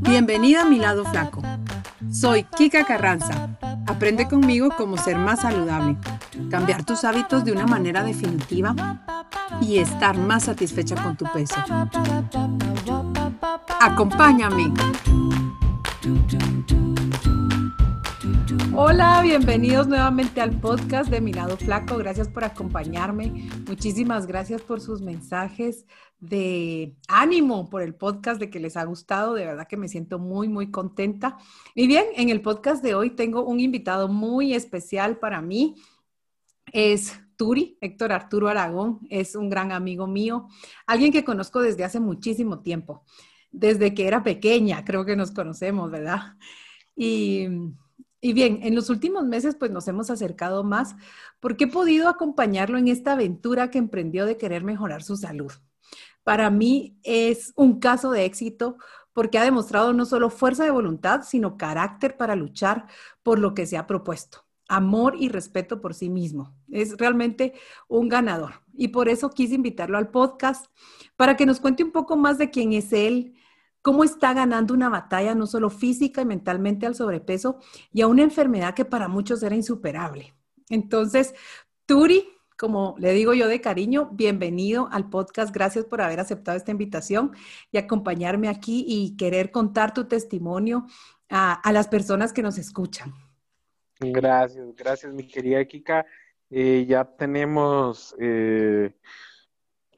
Bienvenida a mi lado flaco. Soy Kika Carranza. Aprende conmigo cómo ser más saludable, cambiar tus hábitos de una manera definitiva y estar más satisfecha con tu peso. Acompáñame. Hola, bienvenidos nuevamente al podcast de Mi Lado Flaco. Gracias por acompañarme. Muchísimas gracias por sus mensajes de ánimo por el podcast, de que les ha gustado. De verdad que me siento muy, muy contenta. Y bien, en el podcast de hoy tengo un invitado muy especial para mí. Es Turi, Héctor Arturo Aragón. Es un gran amigo mío, alguien que conozco desde hace muchísimo tiempo. Desde que era pequeña, creo que nos conocemos, ¿verdad? Y y bien, en los últimos meses pues nos hemos acercado más porque he podido acompañarlo en esta aventura que emprendió de querer mejorar su salud. Para mí es un caso de éxito porque ha demostrado no solo fuerza de voluntad, sino carácter para luchar por lo que se ha propuesto, amor y respeto por sí mismo. Es realmente un ganador. Y por eso quise invitarlo al podcast para que nos cuente un poco más de quién es él, cómo está ganando una batalla no solo física y mentalmente al sobrepeso y a una enfermedad que para muchos era insuperable. Entonces, Turi, como le digo yo de cariño, bienvenido al podcast. Gracias por haber aceptado esta invitación y acompañarme aquí y querer contar tu testimonio a, las personas que nos escuchan. Gracias, gracias mi querida Kika. Eh, ya tenemos eh,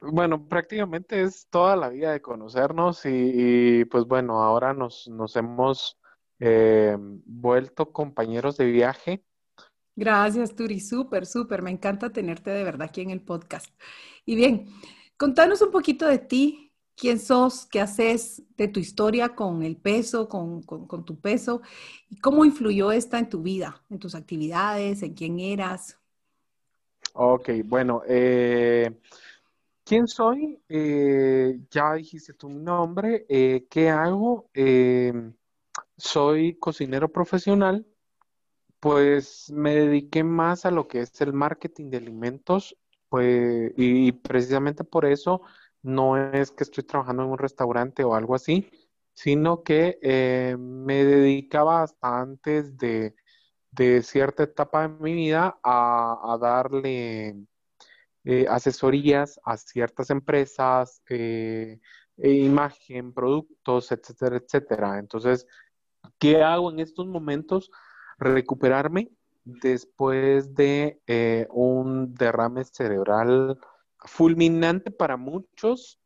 bueno, prácticamente es toda la vida de conocernos y, pues bueno, ahora nos, nos hemos eh, vuelto compañeros de viaje. Gracias, Turi, súper, súper, me encanta tenerte de verdad aquí en el podcast. Y bien, contanos un poquito de ti, quién sos, qué haces, de tu historia con el peso, con, con tu peso, y cómo influyó esta en tu vida, en tus actividades, en quién eras. Ok, bueno, eh, ¿Quién soy? Eh, ya dijiste tu nombre. Eh, ¿Qué hago? Em, soy cocinero profesional. Pues me dediqué más a lo que es el marketing de alimentos. Pues, y, precisamente por eso no es que estoy trabajando en un restaurante o algo así, sino que eh, me dedicaba hasta antes de, cierta etapa de mi vida a darle eh, asesorías a ciertas empresas, eh, e imagen, productos, etcétera, etcétera. Entonces, ¿qué hago en estos momentos? Recuperarme después de eh, un derrame cerebral fulminante para muchos,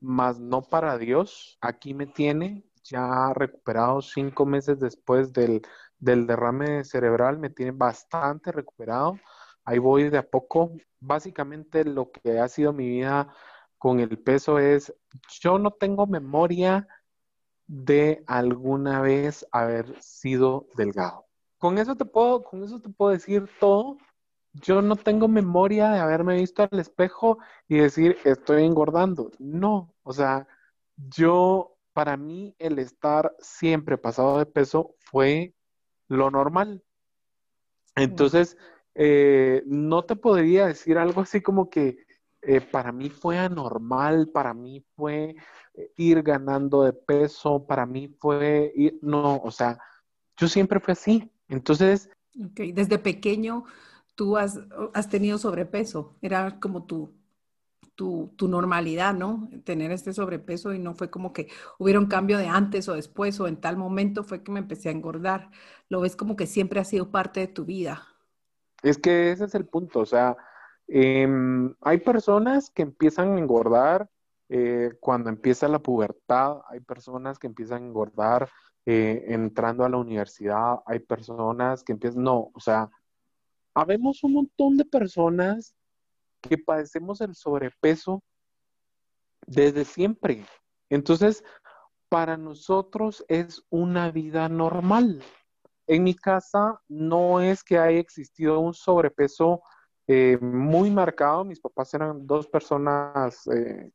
mas no para Dios. Aquí me tiene ya recuperado cinco meses después del, del derrame cerebral, me tiene bastante recuperado ahí voy de a poco. Básicamente lo que ha sido mi vida con el peso es, yo no tengo memoria de alguna vez haber sido delgado. Con eso te puedo, con eso te puedo decir todo. Yo no tengo memoria de haberme visto al espejo y decir estoy engordando. No, o sea, yo, para mí, el estar siempre pasado de peso fue lo normal. Entonces, eh, no te podría decir algo así como que eh, para mí fue anormal, para mí fue eh, ir ganando de peso, para mí fue ir, no, o sea, yo siempre fui así. Entonces... Desde pequeño tú has, tenido sobrepeso, era como tu, tu, tu, normalidad, ¿no? Tener este sobrepeso y no fue como que hubiera un cambio de antes o después o en tal momento fue que me empecé a engordar. Lo ves como que siempre ha sido parte de tu vida. Es que ese es el punto, o sea, em, hay personas que empiezan a engordar eh, cuando empieza la pubertad, hay personas que empiezan a engordar eh, entrando a la universidad, hay personas que empiezan, no, o sea, habemos un montón de personas que padecemos el sobrepeso desde siempre. Entonces, para nosotros es una vida normal. En mi casa no es que haya existido un sobrepeso eh, muy marcado. Mis papás eran dos personas, eh,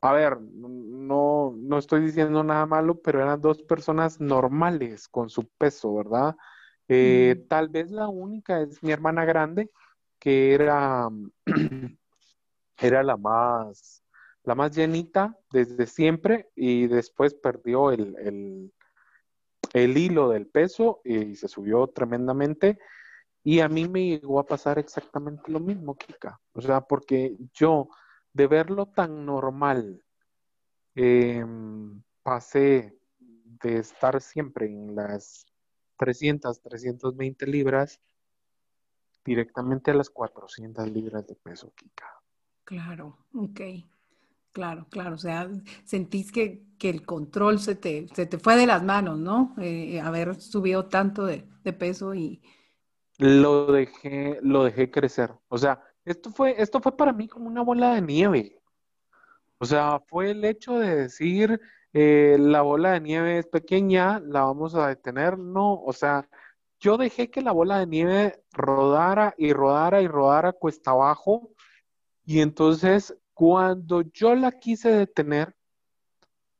a ver, no, no estoy diciendo nada malo, pero eran dos personas normales con su peso, ¿verdad? Eh, tal vez la única es mi hermana grande, que era, era la más, la más llenita desde siempre y después perdió el, el, hilo del peso y se subió tremendamente. Y a mí me llegó a pasar exactamente lo mismo, Kika. O sea, porque yo, de verlo tan normal, em, pasé de estar siempre en las 300, 320 libras directamente a las 400 libras de peso, Kika. Claro, ok. Claro, claro. O sea, sentís que, el control se te, se te fue de las manos, ¿no? Eh, haber subido tanto de, peso y... Lo dejé, lo dejé crecer. O sea, esto fue, esto fue para mí como una bola de nieve. O sea, fue el hecho de decir, eh, la bola de nieve es pequeña, la vamos a detener. No, o sea, yo dejé que la bola de nieve rodara y rodara y rodara cuesta abajo. Y entonces, cuando yo la quise detener,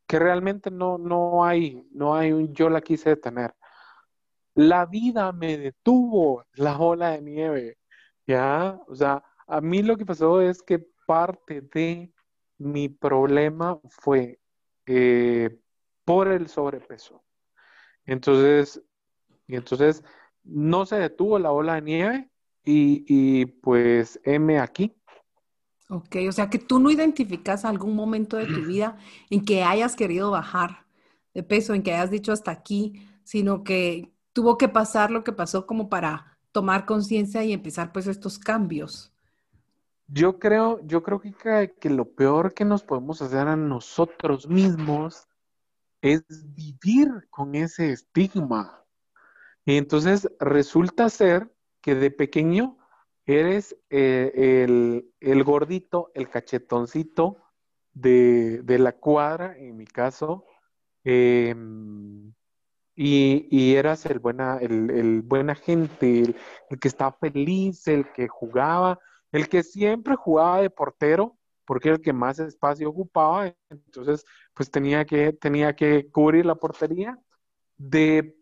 que realmente no, no hay, no hay un yo la quise detener. La vida me detuvo la bola de nieve, ¿ya? O sea, a mí lo que pasó es que parte de mi problema fue eh, por el sobrepeso. Entonces, y entonces no se detuvo la ola de nieve y, pues M aquí. Ok, o sea que tú no identificas algún momento de tu vida en que hayas querido bajar de peso, en que hayas dicho hasta aquí, sino que tuvo que pasar lo que pasó como para tomar conciencia y empezar pues estos cambios. Yo creo, yo creo que, que lo peor que nos podemos hacer a nosotros mismos es vivir con ese estigma. Y entonces resulta ser que de pequeño eres eh, el, gordito, el cachetoncito de, la cuadra, en mi caso, em, y, eras el buena, el, el buena gente, el, que estaba feliz, el que jugaba, el que siempre jugaba de portero, porque era el que más espacio ocupaba, entonces pues tenía que, tenía que cubrir la portería. De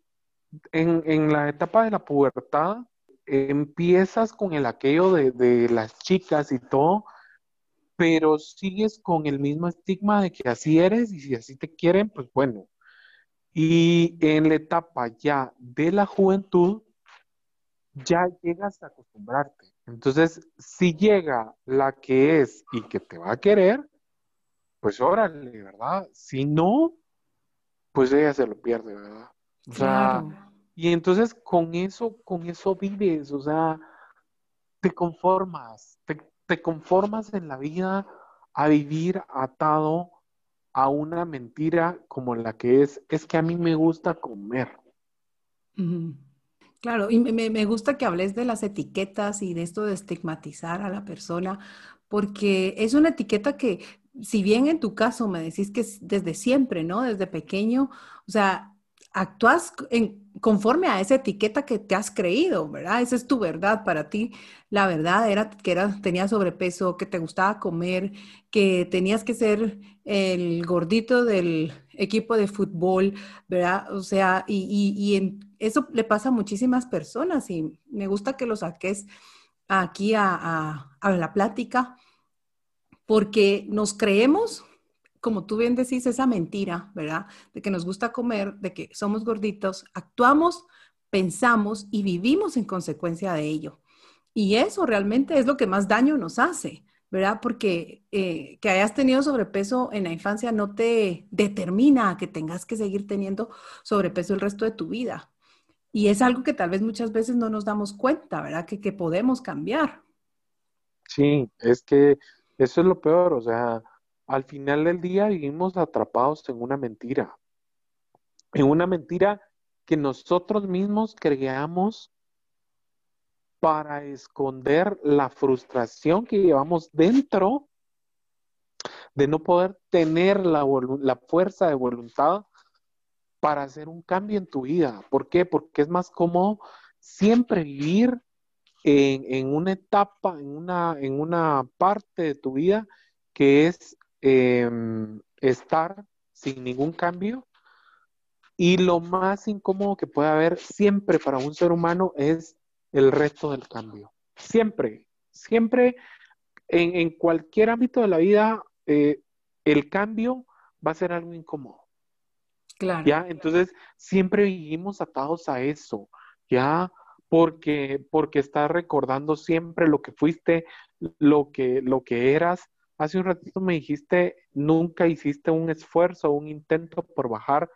en, la etapa de la pubertad empiezas con el aquello de, las chicas y todo, pero sigues con el mismo estigma de que así eres y si así te quieren, pues bueno. Y en la etapa ya de la juventud, ya llegas a acostumbrarte. Entonces, si llega la que es y que te va a querer, pues órale, ¿verdad? Si no, pues ella se lo pierde, ¿verdad? O sea, y entonces con eso, con eso vives, o sea, te conformas, te, conformas en la vida a vivir atado a una mentira como la que es, es que a mí me gusta comer. Claro, y me, me, gusta que hables de las etiquetas y de esto de estigmatizar a la persona, porque es una etiqueta que, si bien en tu caso me decís que es desde siempre, ¿no? Desde pequeño, o sea, actúas en, conforme a esa etiqueta que te has creído, ¿verdad? Esa es tu verdad para ti. La verdad era que era, tenías sobrepeso, que te gustaba comer, que tenías que ser el gordito del equipo de fútbol, ¿verdad? O sea, y, eso le pasa a muchísimas personas y me gusta que lo saques aquí a la plática porque nos creemos como tú bien decís, esa mentira, ¿verdad? De que nos gusta comer, de que somos gorditos, actuamos, pensamos y vivimos en consecuencia de ello. Y eso realmente es lo que más daño nos hace, ¿verdad? Porque eh, que hayas tenido sobrepeso en la infancia no te determina que tengas que seguir teniendo sobrepeso el resto de tu vida. Y es algo que tal vez muchas veces no nos damos cuenta, ¿verdad? Que, que podemos cambiar. Sí, es que eso es lo peor, o sea, al final del día vivimos atrapados en una mentira, en una mentira que nosotros mismos creamos para esconder la frustración que llevamos dentro de no poder tener la, fuerza de voluntad para hacer un cambio en tu vida. ¿Por qué? Porque es más cómodo siempre vivir en, una etapa, en una, en una parte de tu vida que es Em, estar sin ningún cambio. Y lo más incómodo que puede haber siempre para un ser humano es el resto del cambio. Siempre, siempre en, cualquier ámbito de la vida, eh, el cambio va a ser algo incómodo. Claro. ¿Ya? Entonces, siempre vivimos atados a eso, ¿ya? Porque, porque estás recordando siempre lo que fuiste, lo que, lo que eras. Hace un ratito me dijiste, nunca hiciste un esfuerzo, un intento por bajar.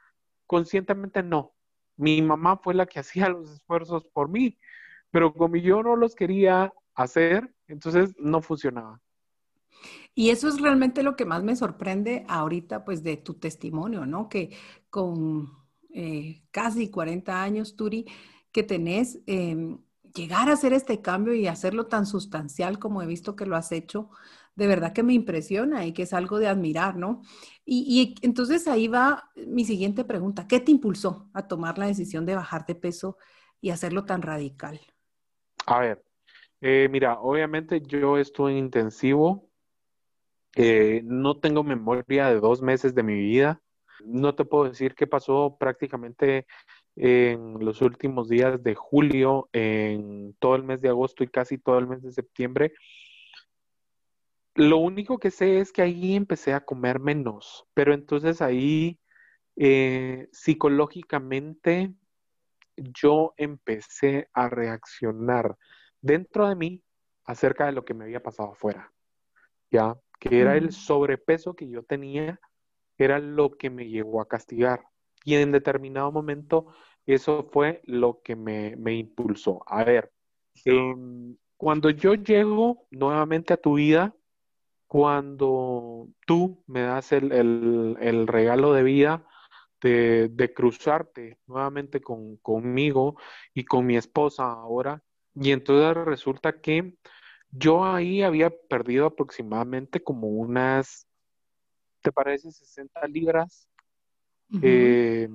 Conscientemente no. Mi mamá fue la que hacía los esfuerzos por mí, pero como yo no los quería hacer, entonces no funcionaba. Y eso es realmente lo que más me sorprende ahorita, pues, de tu testimonio, ¿no? Que con eh, casi 40 años, Turi, que tenés, em, llegar a hacer este cambio y hacerlo tan sustancial como he visto que lo has hecho, de verdad que me impresiona y que es algo de admirar, ¿no? Y, entonces ahí va mi siguiente pregunta, ¿qué te impulsó a tomar la decisión de bajar de peso y hacerlo tan radical? A ver, eh, mira, obviamente yo estuve en intensivo eh, no tengo memoria de dos meses de mi vida. No te puedo decir qué pasó prácticamente en los últimos días de julio, en todo el mes de agosto y casi todo el mes de septiembre. Lo único que sé es que ahí empecé a comer menos, pero entonces ahí eh, psicológicamente yo empecé a reaccionar dentro de mí acerca de lo que me había pasado afuera. ¿Ya? que era el sobrepeso que yo tenía, era lo que me llevó a castigar. Y en determinado momento eso fue lo que me, impulsó. A ver, em, cuando yo llego nuevamente a tu vida, cuando tú me das el, regalo de vida de, cruzarte nuevamente con, conmigo y con mi esposa ahora, y entonces resulta que yo ahí había perdido aproximadamente como unas, ¿te parece? 60 libras. Eh,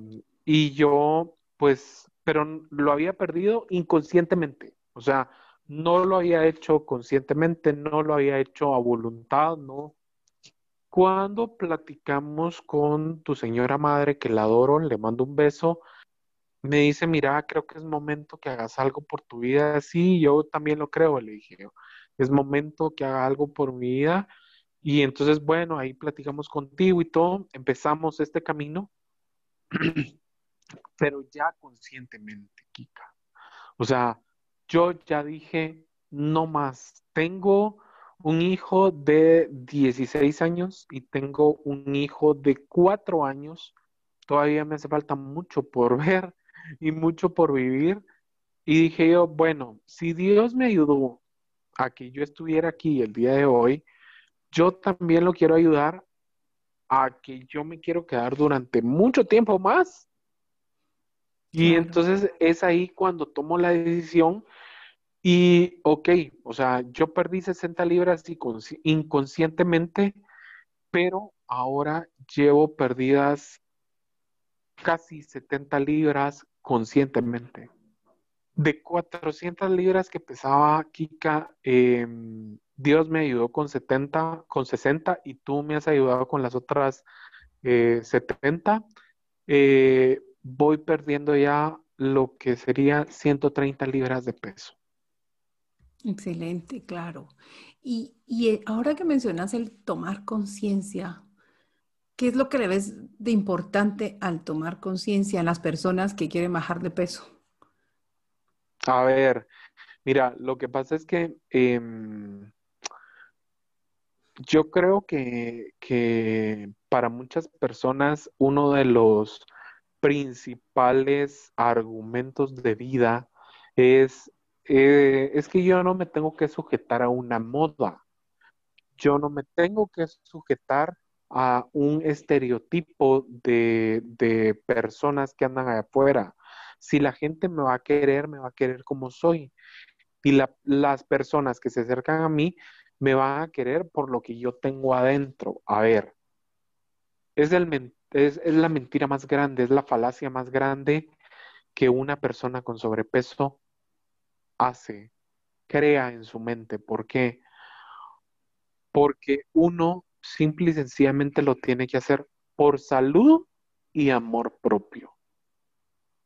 y yo, pues, pero lo había perdido inconscientemente. O sea, no lo había hecho conscientemente, no lo había hecho a voluntad, ¿no? Cuando platicamos con tu señora madre, que la adoro, le mando un beso, me dice, mira, creo que es momento que hagas algo por tu vida. Sí, yo también lo creo, le dije es momento que haga algo por mi vida. Y entonces, bueno, ahí platicamos contigo y todo, empezamos este camino, pero ya conscientemente, Kika. O sea, yo ya dije, no más, tengo un hijo de 16 años y tengo un hijo de 4 años. Todavía me hace falta mucho por ver y mucho por vivir. Y dije yo, bueno, si Dios me ayudó a que yo estuviera aquí el día de hoy, yo también lo quiero ayudar a que yo me quiero quedar durante mucho tiempo más. Y entonces es ahí cuando tomo la decisión y, ok, o sea, yo perdí 60 libras inconscientemente, pero ahora llevo perdidas casi 70 libras conscientemente de 400 libras que pesaba Kika, em, Dios me ayudó con 70, con 60 y tú me has ayudado con las otras 70. Eh, eh, voy perdiendo ya lo que sería 130 libras de peso. Excelente, claro. Y, y eh, ahora que mencionas el tomar conciencia, ¿qué es lo que le ves de importante al tomar conciencia en las personas que quieren bajar de peso? A ver, mira, lo que pasa es que em, yo creo que, para muchas personas uno de los principales argumentos de vida es, eh, es que yo no me tengo que sujetar a una moda, yo no me tengo que sujetar a un estereotipo de, de personas que andan allá afuera. Si la gente me va a querer, me va a querer como soy. Y las personas que se acercan a mí me van a querer por lo que yo tengo adentro. A ver, es, es, la mentira más grande, es la falacia más grande que una persona con sobrepeso hace, crea en su mente. ¿Por qué? Porque uno simple y sencillamente lo tiene que hacer por salud y amor propio.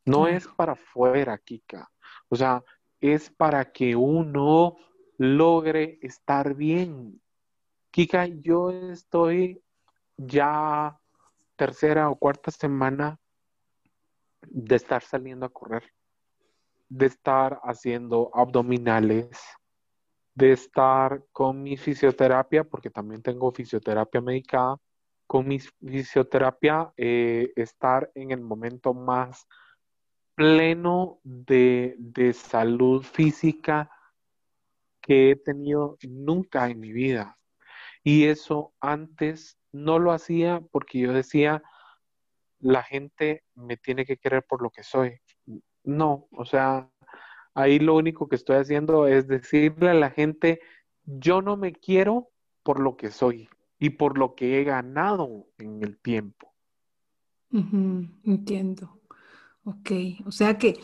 No es para afuera, Kika. O sea, es para que uno logre estar bien. Kika, yo estoy ya tercera o cuarta semana de estar saliendo a correr, de estar haciendo abdominales, de estar con mi fisioterapia, porque también tengo fisioterapia medicada, con mi fisioterapia, eh, estar en el momento más pleno de, de salud física que he tenido nunca en mi vida. Y eso antes no lo hacía porque yo decía, la gente me tiene que querer por lo que soy. No, o sea, ahí lo único que estoy haciendo es decirle a la gente, yo no me quiero por lo que soy y por lo que he ganado en el tiempo. entiendo. Ok, o sea que,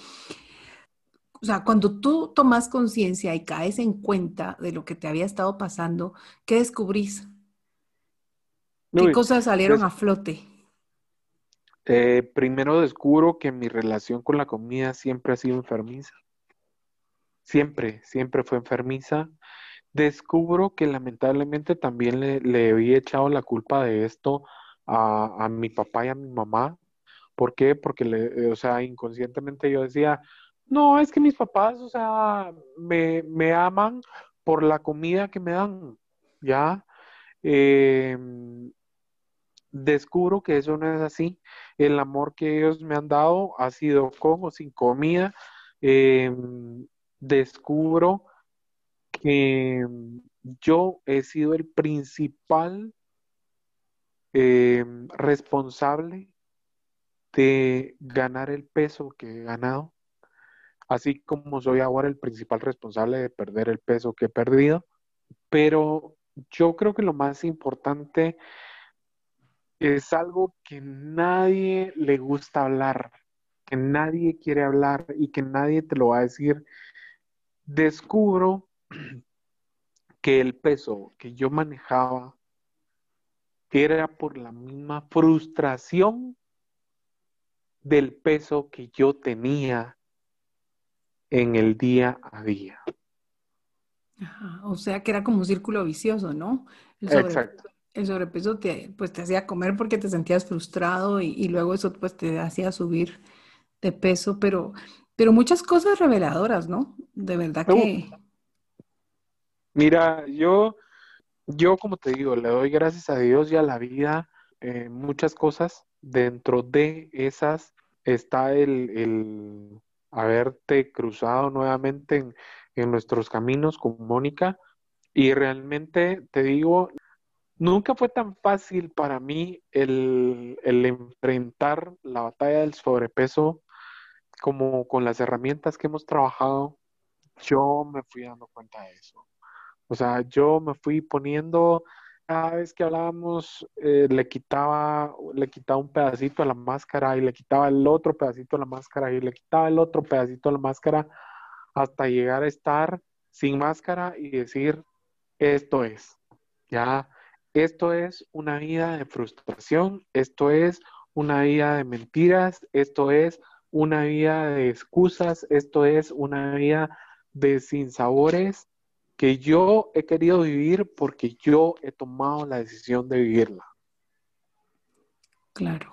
o sea, cuando tú tomas conciencia y caes en cuenta de lo que te había estado pasando, ¿qué descubrís? ¿Qué cosas salieron pues a flote? Eh, primero descubro que mi relación con la comida siempre ha sido enfermiza. Siempre, siempre fue enfermiza. Descubro que lamentablemente también le, había echado la culpa de esto a, a mi papá y a mi mamá ¿Por qué? Porque, le, o sea, inconscientemente yo decía, no, es que mis papás, o sea, me, aman por la comida que me dan, ¿ya? Em, descubro que eso no es así. El amor que ellos me han dado ha sido con o sin comida. Em, descubro que yo he sido el principal em, responsable de ganar el peso que he ganado, así como soy ahora el principal responsable de perder el peso que he perdido, pero yo creo que lo más importante es algo que nadie le gusta hablar, que nadie quiere hablar y que nadie te lo va a decir. Descubro que el peso que yo manejaba era por la misma frustración del peso que yo tenía en el día a día. o sea que era como un círculo vicioso, ¿no? El Exacto. El sobrepeso te, pues, te hacía comer porque te sentías frustrado y, luego eso pues te hacía subir de peso, pero, pero muchas cosas reveladoras, ¿no? De verdad que... Mira, yo, yo como te digo, le doy gracias a Dios y a la vida eh, muchas cosas. Dentro de esas está el, haberte cruzado nuevamente en, nuestros caminos con Mónica. Y realmente te digo, nunca fue tan fácil para mí el, enfrentar la batalla del sobrepeso como con las herramientas que hemos trabajado. Yo me fui dando cuenta de eso. O sea, yo me fui poniendo cada vez que hablábamos eh, le quitaba le quitaba un pedacito a la máscara y le quitaba el otro pedacito a la máscara y le quitaba el otro pedacito a la máscara hasta llegar a estar sin máscara y decir esto es ya esto es una vida de frustración esto es una vida de mentiras esto es una vida de excusas esto es una vida de sinsabores que yo he querido vivir porque yo he tomado la decisión de vivirla. Claro,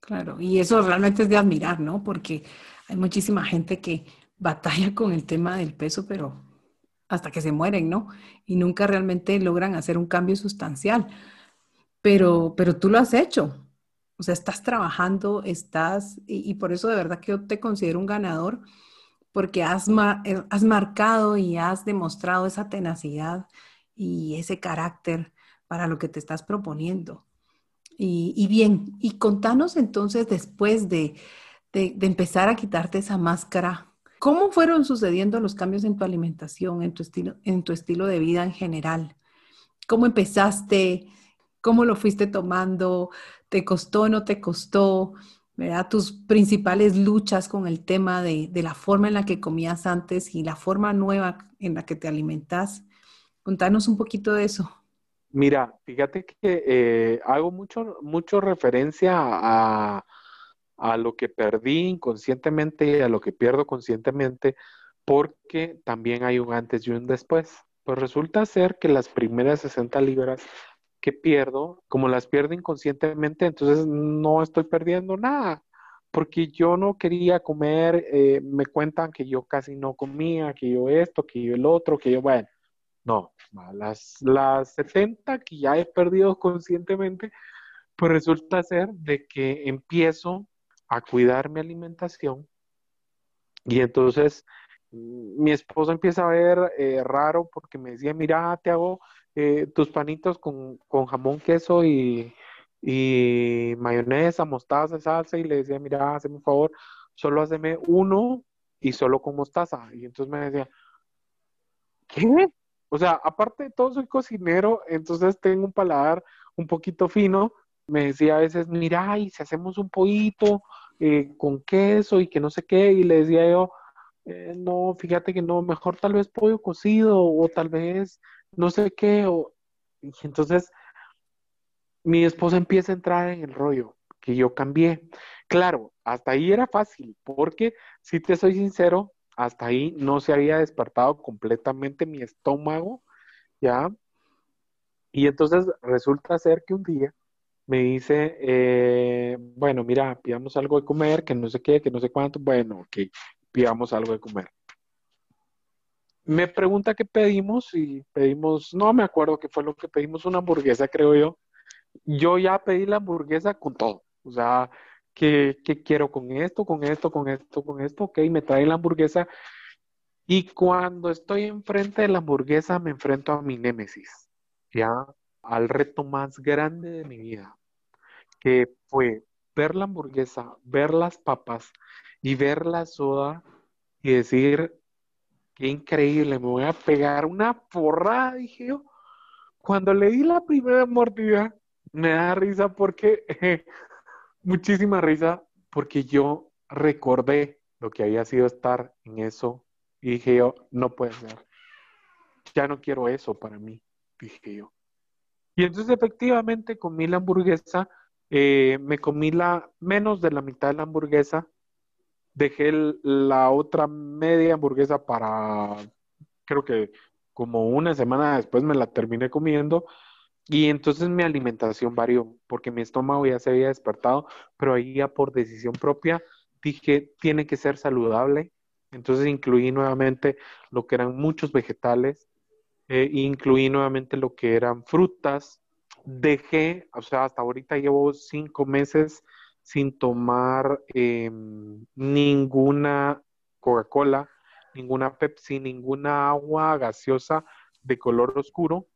claro. Y eso realmente es de admirar, ¿no? Porque hay muchísima gente que batalla con el tema del peso, pero hasta que se mueren, ¿no? Y nunca realmente logran hacer un cambio sustancial. Pero, pero tú lo has hecho. O sea, estás trabajando, estás, y, por eso de verdad que yo te considero un ganador porque has, eh, has marcado y has demostrado esa tenacidad y ese carácter para lo que te estás proponiendo. Y, bien, y contanos entonces después de, empezar a quitarte esa máscara, ¿cómo fueron sucediendo los cambios en tu alimentación, en tu estilo, en tu estilo de vida en general? ¿Cómo empezaste? ¿Cómo lo fuiste tomando? ¿Te costó o no te costó? ¿verdad? Tus principales luchas con el tema de, la forma en la que comías antes y la forma nueva en la que te alimentas. Contanos un poquito de eso. Mira, fíjate que eh, hago mucho, mucho referencia a, a lo que perdí inconscientemente y a lo que pierdo conscientemente, porque también hay un antes y un después. Pues resulta ser que las primeras 60 libras que pierdo, como las pierdo inconscientemente, entonces no estoy perdiendo nada, porque yo no quería comer, eh, me cuentan que yo casi no comía, que yo esto, que yo el otro, que yo, bueno, no, las, las 70 que ya he perdido conscientemente, pues resulta ser de que empiezo a cuidar mi alimentación y entonces mi esposo empieza a ver eh, raro porque me decía, mira, te hago eh, tus panitos con, jamón, queso y, y, mayonesa, mostaza, salsa, y le decía, mira, hazme un favor, solo hazme uno y solo con mostaza. Y entonces me decía, ¿qué? O sea, aparte de todo, soy cocinero, entonces tengo un paladar un poquito fino. Me decía a veces, mira, y si hacemos un pollito eh, con queso y que no sé qué, y le decía yo, eh, no, fíjate que no, mejor tal vez pollo cocido o tal vez no sé qué. O... Y entonces mi esposa empieza a entrar en el rollo que yo cambié. Claro, hasta ahí era fácil, porque si te soy sincero, hasta ahí no se había despertado completamente mi estómago, ¿ya? Y entonces resulta ser que un día me dice, eh, bueno, mira, pidamos algo de comer, que no sé qué, que no sé cuánto, bueno, ok, pidamos algo de comer. Me pregunta qué pedimos y pedimos, no me acuerdo qué fue lo que pedimos, una hamburguesa, creo yo. Yo ya pedí la hamburguesa con todo, o sea, ¿Qué, quiero con esto, con esto, con esto, con esto? Ok, me trae la hamburguesa. Y cuando estoy enfrente de la hamburguesa, me enfrento a mi némesis, ya al reto más grande de mi vida, que fue ver la hamburguesa, ver las papas y ver la soda y decir, qué increíble, me voy a pegar una porrada, dije yo. Cuando le di la primera mordida, me da risa porque muchísima risa porque yo recordé lo que había sido estar en eso y dije yo, no puede ser. Ya no quiero eso para mí, dije yo. Y entonces efectivamente comí la hamburguesa, eh, me comí la menos de la mitad de la hamburguesa, dejé la otra media hamburguesa para, creo que como una semana después me la terminé comiendo y entonces mi alimentación varió, porque mi estómago ya se había despertado, pero ahí ya por decisión propia dije, tiene que ser saludable. Entonces incluí nuevamente lo que eran muchos vegetales, eh, incluí nuevamente lo que eran frutas. Dejé, o sea, hasta ahorita llevo cinco meses sin tomar em, ninguna Coca-Cola, ninguna Pepsi, ninguna agua gaseosa de color oscuro.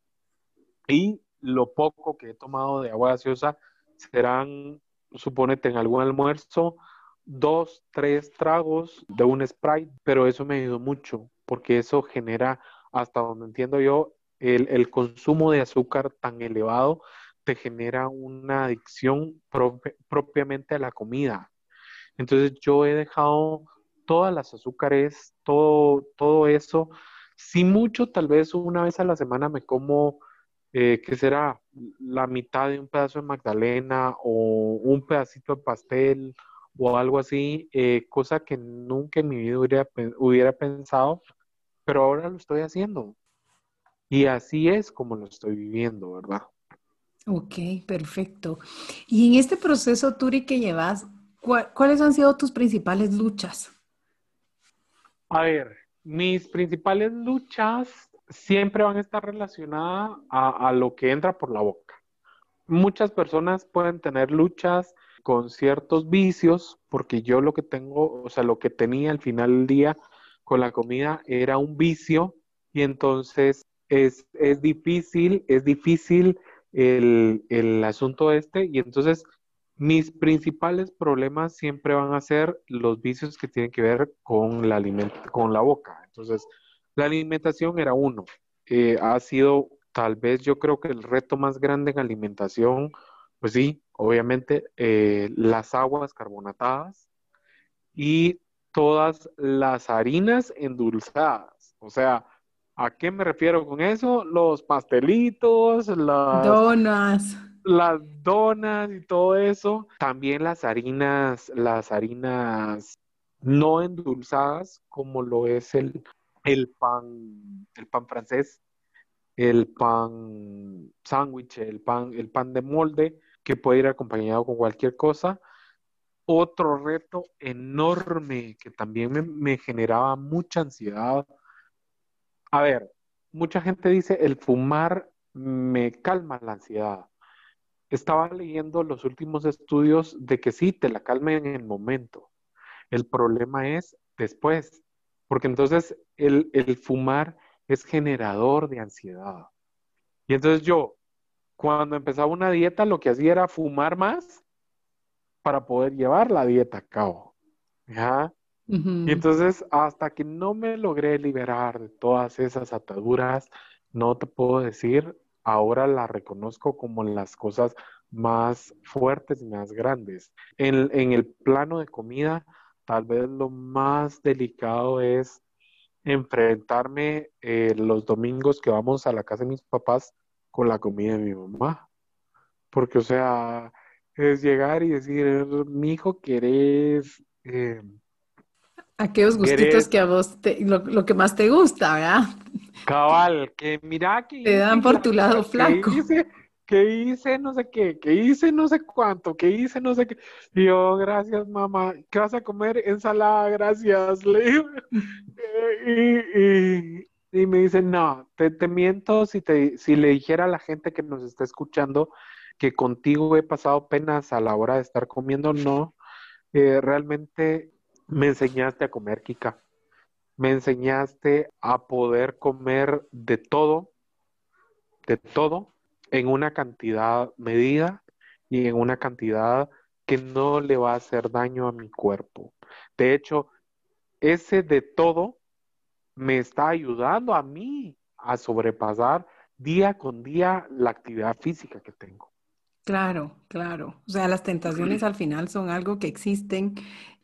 Y lo poco que he tomado de agua gaseosa serán, suponete, en algún almuerzo, dos, tres tragos de un Sprite, pero eso me ayudó mucho, porque eso genera, hasta donde entiendo yo, el, consumo de azúcar tan elevado te genera una adicción propiamente a la comida. Entonces yo he dejado todas las azúcares, todo, todo eso. Si mucho, tal vez una vez a la semana me como eh, que será la mitad de un pedazo de magdalena o un pedacito de pastel o algo así, eh, cosa que nunca en mi vida hubiera, hubiera pensado, pero ahora lo estoy haciendo. Y así es como lo estoy viviendo, ¿verdad? Ok, perfecto. Y en este proceso, Turi, que llevas, ¿cuáles han sido tus principales luchas? A ver, mis principales luchas siempre van a estar relacionadas a, lo que entra por la boca. Muchas personas pueden tener luchas con ciertos vicios, porque yo lo que tengo, o sea, lo que tenía al final del día con la comida era un vicio y entonces es, difícil, es difícil el, el, asunto este y entonces mis principales problemas siempre van a ser los vicios que tienen que ver con la, con la boca. Entonces, la alimentación era uno. Eh, ha sido tal vez yo creo que el reto más grande en alimentación, pues sí, obviamente eh, las aguas carbonatadas y todas las harinas endulzadas. O sea, ¿a qué me refiero con eso? Los pastelitos, las donas. Las donas y todo eso. También las harinas, las harinas no endulzadas, como lo es el, el pan, el pan francés, el pan sándwich, el pan, el pan de molde, que puede ir acompañado con cualquier cosa. Otro reto enorme que también me, generaba mucha ansiedad. A ver, mucha gente dice el fumar me calma la ansiedad. Estaba leyendo los últimos estudios de que sí, te la calma en el momento. El problema es después, porque entonces el, el fumar es generador de ansiedad. Y entonces yo, cuando empezaba una dieta, lo que hacía era fumar más para poder llevar la dieta a cabo. ¿Ya? Y entonces, hasta que no me logré liberar de todas esas ataduras, no te puedo decir, ahora la reconozco como las cosas más fuertes y más grandes. En, en el plano de comida, tal vez lo más delicado es enfrentarme eh, los domingos que vamos a la casa de mis papás con la comida de mi mamá. Porque, o sea, es llegar y decir, mi hijo, ¿querés? Eh, Aquellos gustitos que a vos, lo, que más te gusta, ¿verdad? Cabal, que mira que... Te dan por tu lado flaco que hice no sé qué, que hice no sé cuánto, que hice no sé qué. Y yo, gracias mamá, ¿qué vas a comer? Ensalada, gracias. Le y, y, me dice, no, te, te miento si, te, si le dijera a la gente que nos está escuchando que contigo he pasado penas a la hora de estar comiendo, no. Eh, realmente me enseñaste a comer, Kika. Me enseñaste a poder comer de todo, de todo, en una cantidad medida y en una cantidad que no le va a hacer daño a mi cuerpo. De hecho, ese de todo me está ayudando a mí a sobrepasar día con día la actividad física que tengo. Claro, claro. O sea, las tentaciones al final son algo que existen,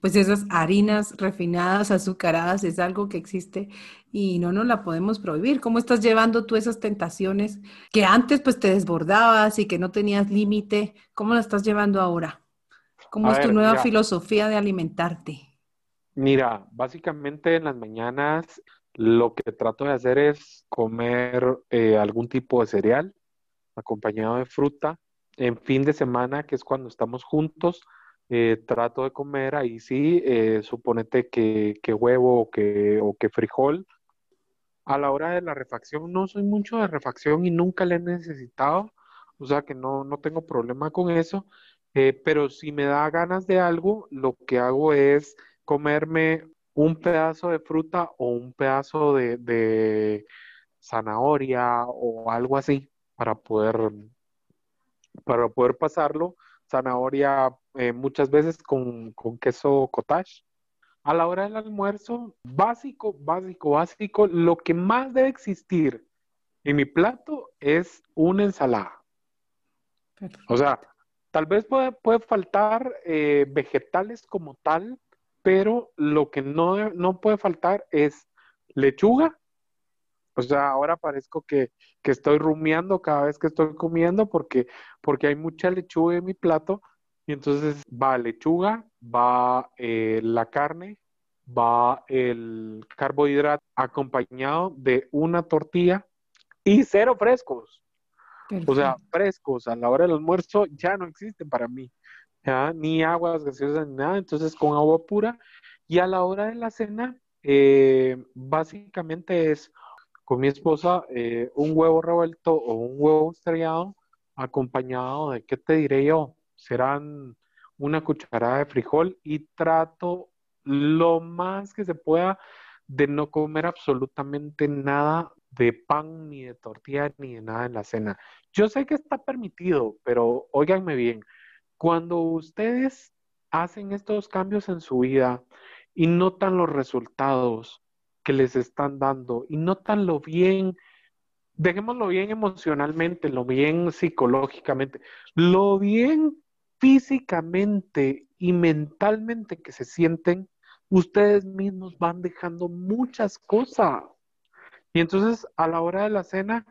pues esas harinas refinadas, azucaradas, es algo que existe y no nos la podemos prohibir. ¿Cómo estás llevando tú esas tentaciones que antes pues te desbordabas y que no tenías límite? ¿Cómo la estás llevando ahora? ¿Cómo es tu nueva filosofía de alimentarte? Mira, básicamente en las mañanas lo que trato de hacer es comer eh, algún tipo de cereal acompañado de fruta en fin de semana, que es cuando estamos juntos, eh, trato de comer ahí sí, eh, suponete que, huevo o que, o que frijol. A la hora de la refacción, no soy mucho de refacción y nunca le he necesitado, o sea que no, no tengo problema con eso, eh, pero si me da ganas de algo, lo que hago es comerme un pedazo de fruta o un pedazo de, de zanahoria o algo así para poder para poder pasarlo, zanahoria eh, muchas veces con, queso cottage. A la hora del almuerzo, básico, básico, básico, lo que más debe existir en mi plato es una ensalada. O sea, tal vez puede, puede faltar eh, vegetales como tal, pero lo que no, no puede faltar es lechuga, o sea, ahora parezco que, estoy rumiando cada vez que estoy comiendo porque, porque hay mucha lechuga en mi plato. Y entonces va lechuga, va eh, la carne, va el carbohidrato acompañado de una tortilla y cero frescos. O sea, frescos a la hora del almuerzo ya no existen para mí. ¿ya? Ni aguas gaseosas ni nada. Entonces con agua pura. Y a la hora de la cena, eh, básicamente es con mi esposa eh, un huevo revuelto o un huevo estrellado acompañado de, ¿qué te diré yo? Serán una cucharada de frijol y trato lo más que se pueda de no comer absolutamente nada de pan, ni de tortilla, ni de nada en la cena. Yo sé que está permitido, pero óiganme bien, cuando ustedes hacen estos cambios en su vida y notan los resultados, que les están dando y notan lo bien, dejémoslo bien emocionalmente, lo bien psicológicamente, lo bien físicamente y mentalmente que se sienten, ustedes mismos van dejando muchas cosas. Y entonces a la hora de la cena,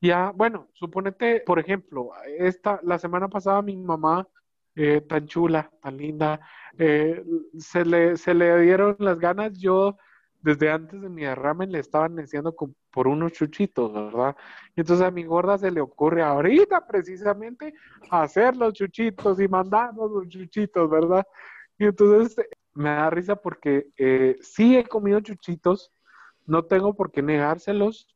ya, bueno, suponete, por ejemplo, esta, la semana pasada mi mamá, eh, tan chula, tan linda, eh, se, le, se le dieron las ganas, yo desde antes de mi derrame le estaban diciendo por unos chuchitos, ¿verdad? Y entonces a mi gorda se le ocurre ahorita precisamente hacer los chuchitos y mandarnos los chuchitos, ¿verdad? Y entonces me da risa porque eh, sí he comido chuchitos, no tengo por qué negárselos.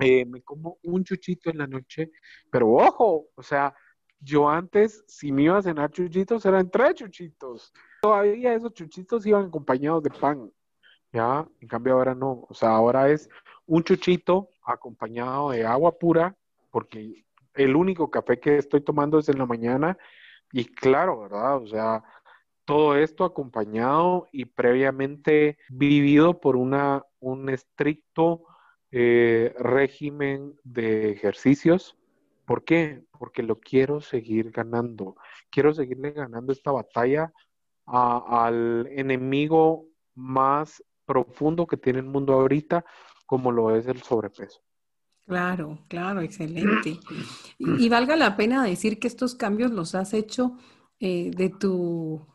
Eh, me como un chuchito en la noche, pero ojo, o sea, yo antes, si me iba a cenar chuchitos, eran tres chuchitos. Todavía esos chuchitos iban acompañados de pan. Ya, en cambio ahora no. O sea, ahora es un chuchito acompañado de agua pura, porque el único café que estoy tomando es en la mañana. Y claro, ¿verdad? O sea, todo esto acompañado y previamente vivido por una, un estricto eh, régimen de ejercicios. ¿Por qué? Porque lo quiero seguir ganando. Quiero seguirle ganando esta batalla al enemigo más profundo que tiene el mundo ahorita, como lo es el sobrepeso. Claro, claro, excelente. Y, valga la pena decir que estos cambios los has hecho eh, de tu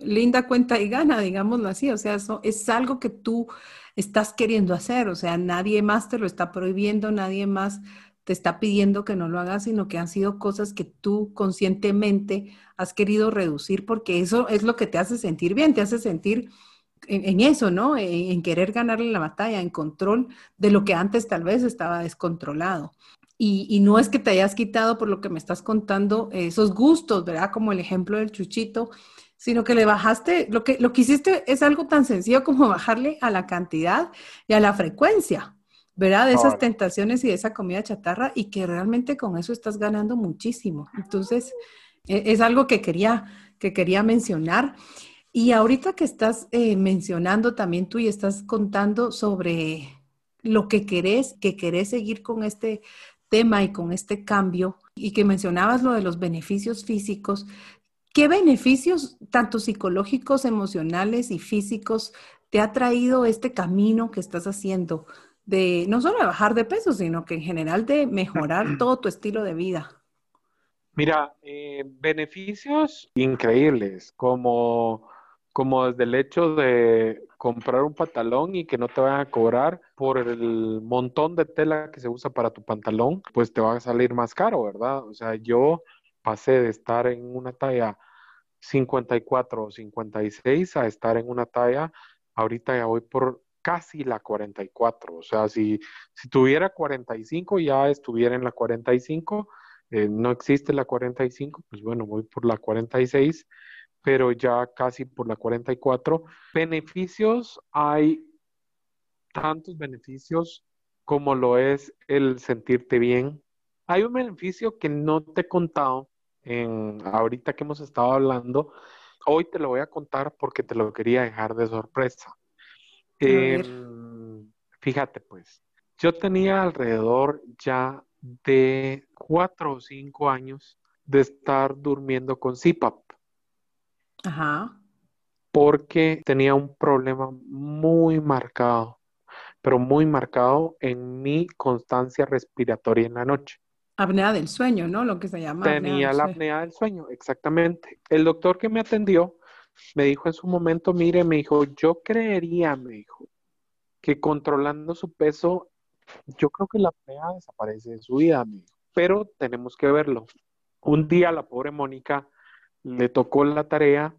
linda cuenta y gana, digámoslo así. O sea, eso es algo que tú estás queriendo hacer. O sea, nadie más te lo está prohibiendo, nadie más te está pidiendo que no lo hagas, sino que han sido cosas que tú conscientemente has querido reducir porque eso es lo que te hace sentir bien, te hace sentir en, eso, ¿no? En, querer ganarle la batalla, en control de lo que antes tal vez estaba descontrolado. Y, no es que te hayas quitado, por lo que me estás contando, esos gustos, ¿verdad? Como el ejemplo del chuchito, sino que le bajaste, lo que, lo que hiciste es algo tan sencillo como bajarle a la cantidad y a la frecuencia, ¿verdad? De esas tentaciones y de esa comida chatarra y que realmente con eso estás ganando muchísimo. Entonces, e, es algo que quería, que quería mencionar. Y ahorita que estás eh, mencionando también tú y estás contando sobre lo que querés, que querés seguir con este tema y con este cambio, y que mencionabas lo de los beneficios físicos, ¿qué beneficios, tanto psicológicos, emocionales y físicos, te ha traído este camino que estás haciendo de no solo de bajar de peso, sino que en general de mejorar todo tu estilo de vida? Mira, eh, beneficios increíbles, como como desde el hecho de comprar un pantalón y que no te van a cobrar por el montón de tela que se usa para tu pantalón, pues te va a salir más caro, ¿verdad? O sea, yo pasé de estar en una talla 54 o 56 a estar en una talla, ahorita ya voy por casi la 44, o sea, si, si tuviera 45 ya estuviera en la 45, eh, no existe la 45, pues bueno, voy por la 46 pero ya casi por la 44. Beneficios, hay tantos beneficios como lo es el sentirte bien. Hay un beneficio que no te he contado en ahorita que hemos estado hablando. Hoy te lo voy a contar porque te lo quería dejar de sorpresa. Em, fíjate pues, yo tenía alrededor ya de cuatro o cinco años de estar durmiendo con CPAP. Ajá. Porque tenía un problema muy marcado, pero muy marcado en mi constancia respiratoria en la noche. Apnea del sueño, ¿no? Lo que se llama. Tenía la apnea del sueño, exactamente. El doctor que me atendió me dijo en su momento, mire, me dijo, yo creería, me dijo, que controlando su peso, yo creo que la apnea desaparece de su vida, me pero tenemos que verlo. Un día la pobre Mónica le tocó la tarea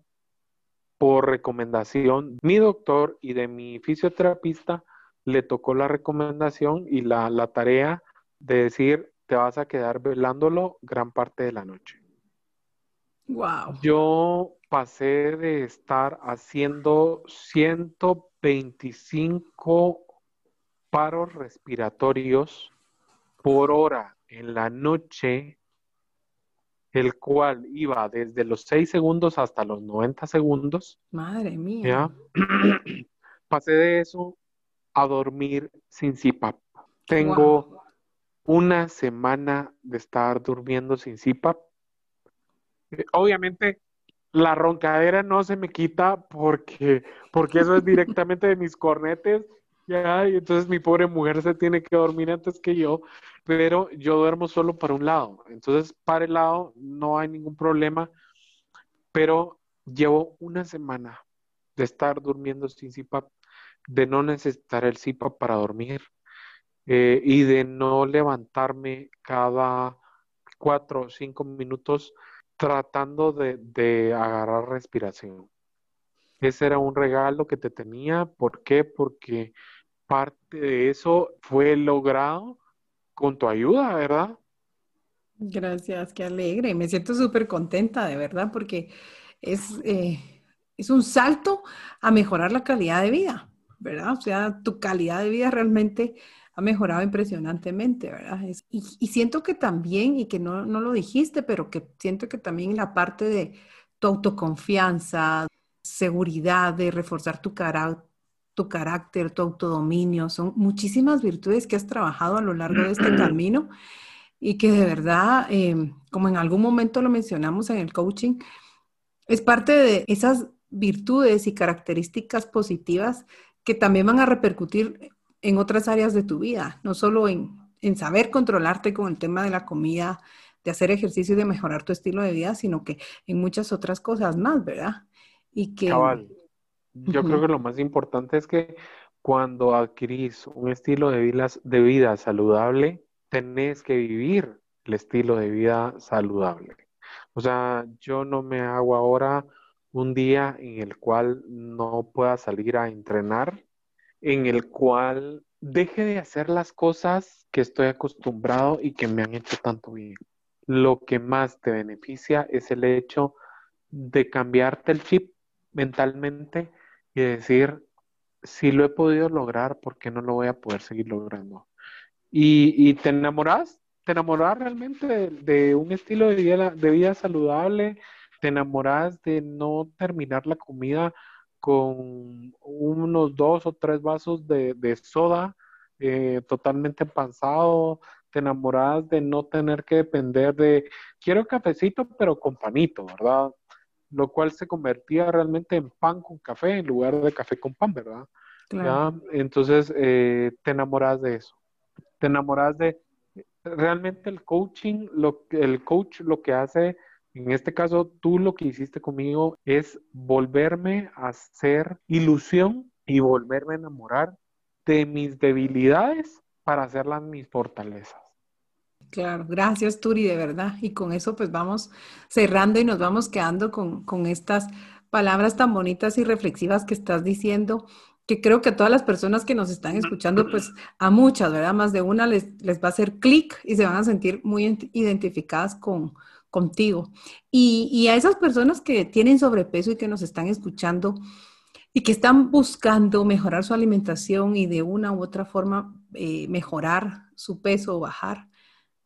por recomendación. Mi doctor y de mi fisioterapista le tocó la recomendación y la, la tarea de decir, te vas a quedar velándolo gran parte de la noche. Wow. Yo pasé de estar haciendo 125 paros respiratorios por hora en la noche el cual iba desde los 6 segundos hasta los 90 segundos. Madre mía. Pasé de eso a dormir sin CPAP. Tengo una semana de estar durmiendo sin CPAP. Eh, obviamente, la roncadera no se me quita porque, porque eso es directamente de mis cornetes ya, y entonces mi pobre mujer se tiene que dormir antes que yo, pero yo duermo solo para un lado. Entonces, para el lado no hay ningún problema, pero llevo una semana de estar durmiendo sin CPAP. de no necesitar el CIPA para dormir eh, y de no levantarme cada cuatro o cinco minutos tratando de, de agarrar respiración. Ese era un regalo que te tenía. ¿Por qué? Porque parte de eso fue logrado con tu ayuda, ¿verdad? Gracias, qué alegre. Me siento súper contenta, de verdad, porque es, eh, es un salto a mejorar la calidad de vida, ¿verdad? O sea, tu calidad de vida realmente ha mejorado impresionantemente, ¿verdad? y, siento que también, y que no, no lo dijiste, pero que siento que también la parte de tu autoconfianza, seguridad, de reforzar tu, tu carácter, tu autodominio, son muchísimas virtudes que has trabajado a lo largo de este camino y que de verdad, em, como en algún momento lo mencionamos en el coaching, es parte de esas virtudes y características positivas que también van a repercutir en otras áreas de tu vida, no solo en, en saber controlarte con el tema de la comida, de hacer ejercicio y de mejorar tu estilo de vida, sino que en muchas otras cosas más, ¿verdad? Y que... Yo creo que lo más importante es que cuando adquirís un estilo de vida, de vida saludable, tenés que vivir el estilo de vida saludable. O sea, yo no me hago ahora un día en el cual no pueda salir a entrenar, en el cual deje de hacer las cosas que estoy acostumbrado y que me han hecho tanto bien. Lo que más te beneficia es el hecho de cambiarte el chip mentalmente y decir, si lo he podido lograr, ¿por qué no lo voy a poder seguir logrando? Y, te enamoras, te enamoras realmente de, un estilo de vida, de vida saludable, te enamoras de no terminar la comida con unos dos o tres vasos de, soda eh, totalmente empanzado, te enamoras de no tener que depender de, quiero cafecito pero con panito, ¿verdad? Lo cual se convertía realmente en pan con café en lugar de café con pan, ¿verdad? Entonces eh, te enamoras de eso te enamoras de realmente el coaching, lo, el coach lo que hace, en este caso tú lo que hiciste conmigo es volverme a hacer ilusión y volverme a enamorar de mis debilidades para hacerlas mis fortalezas. Claro, gracias Turi, de verdad. Y con eso pues vamos cerrando y nos vamos quedando con, con estas palabras tan bonitas y reflexivas que estás diciendo que creo que a todas las personas que nos están escuchando, pues a muchas, ¿verdad? Más de una les, les va a hacer clic y se van a sentir muy identificadas con, contigo. Y, y, a esas personas que tienen sobrepeso y que nos están escuchando y que están buscando mejorar su alimentación y de una u otra forma eh, mejorar su peso o bajar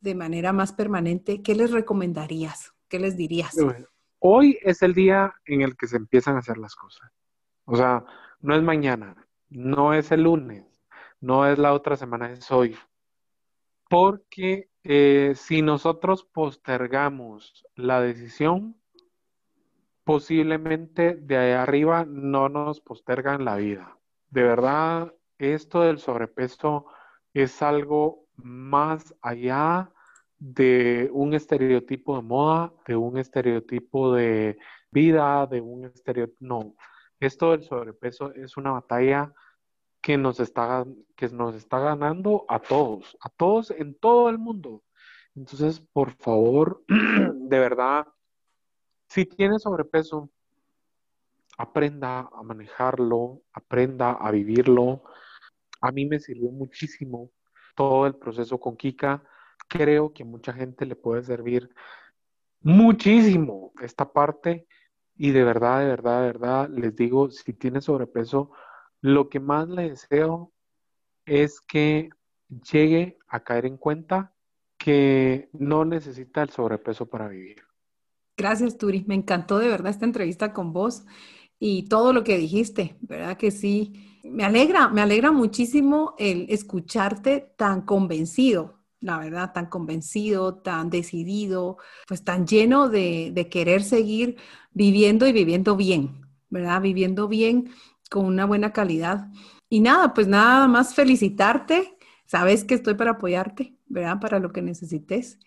de manera más permanente, ¿qué les recomendarías? ¿Qué les dirías? Hoy es el día en el que se empiezan a hacer las cosas. O sea, no es mañana, no es el lunes, no es la otra semana, es hoy. Porque eh, si nosotros postergamos la decisión, posiblemente de ahí arriba no nos postergan la vida. De verdad, esto del sobrepeso es algo más allá de un estereotipo de moda, de un estereotipo de vida, de un estereotipo, no, esto del sobrepeso es una batalla que nos está, que nos está ganando a todos, a todos en todo el mundo. Entonces, por favor, de verdad, si tiene sobrepeso, aprenda a manejarlo, aprenda a vivirlo. A mí me sirvió muchísimo todo el proceso con Kika. Creo que a mucha gente le puede servir muchísimo esta parte y de verdad, de verdad, de verdad, les digo, si tiene sobrepeso, lo que más le deseo es que llegue a caer en cuenta que no necesita el sobrepeso para vivir. Gracias, Turi. Me encantó de verdad esta entrevista con vos y todo lo que dijiste, ¿verdad que sí? Me alegra, me alegra muchísimo el escucharte tan convencido la verdad, tan convencido, tan decidido, pues tan lleno de, querer seguir viviendo y viviendo bien, ¿verdad? Viviendo bien con una buena calidad. Y nada, pues nada más felicitarte. Sabes que estoy para apoyarte, ¿verdad? Para lo que necesites.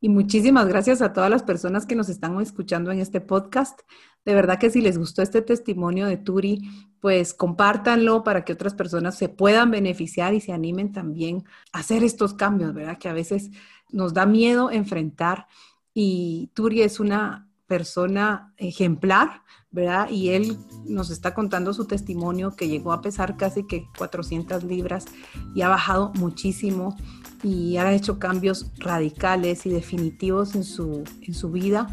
Y muchísimas gracias a todas las personas que nos están escuchando en este podcast. De verdad que si les gustó este testimonio de Turi, pues compártanlo para que otras personas se puedan beneficiar y se animen también a hacer estos cambios, ¿verdad? Que a veces nos da miedo enfrentar y Turi es una persona ejemplar, ¿verdad? Y él nos está contando su testimonio que llegó a pesar casi que 400 libras y ha bajado muchísimo y ha hecho cambios radicales y definitivos en su, en su vida.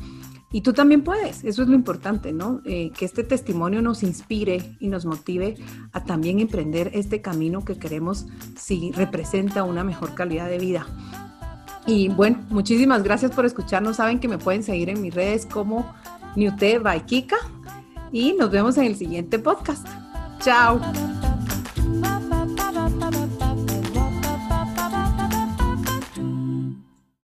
Y tú también puedes, eso es lo importante, ¿no? Eh, que este testimonio nos inspire y nos motive a también emprender este camino que queremos si representa una mejor calidad de vida. Y bueno, muchísimas gracias por escucharnos. Saben que me pueden seguir en mis redes como Newte by y nos vemos en el siguiente podcast. Chao.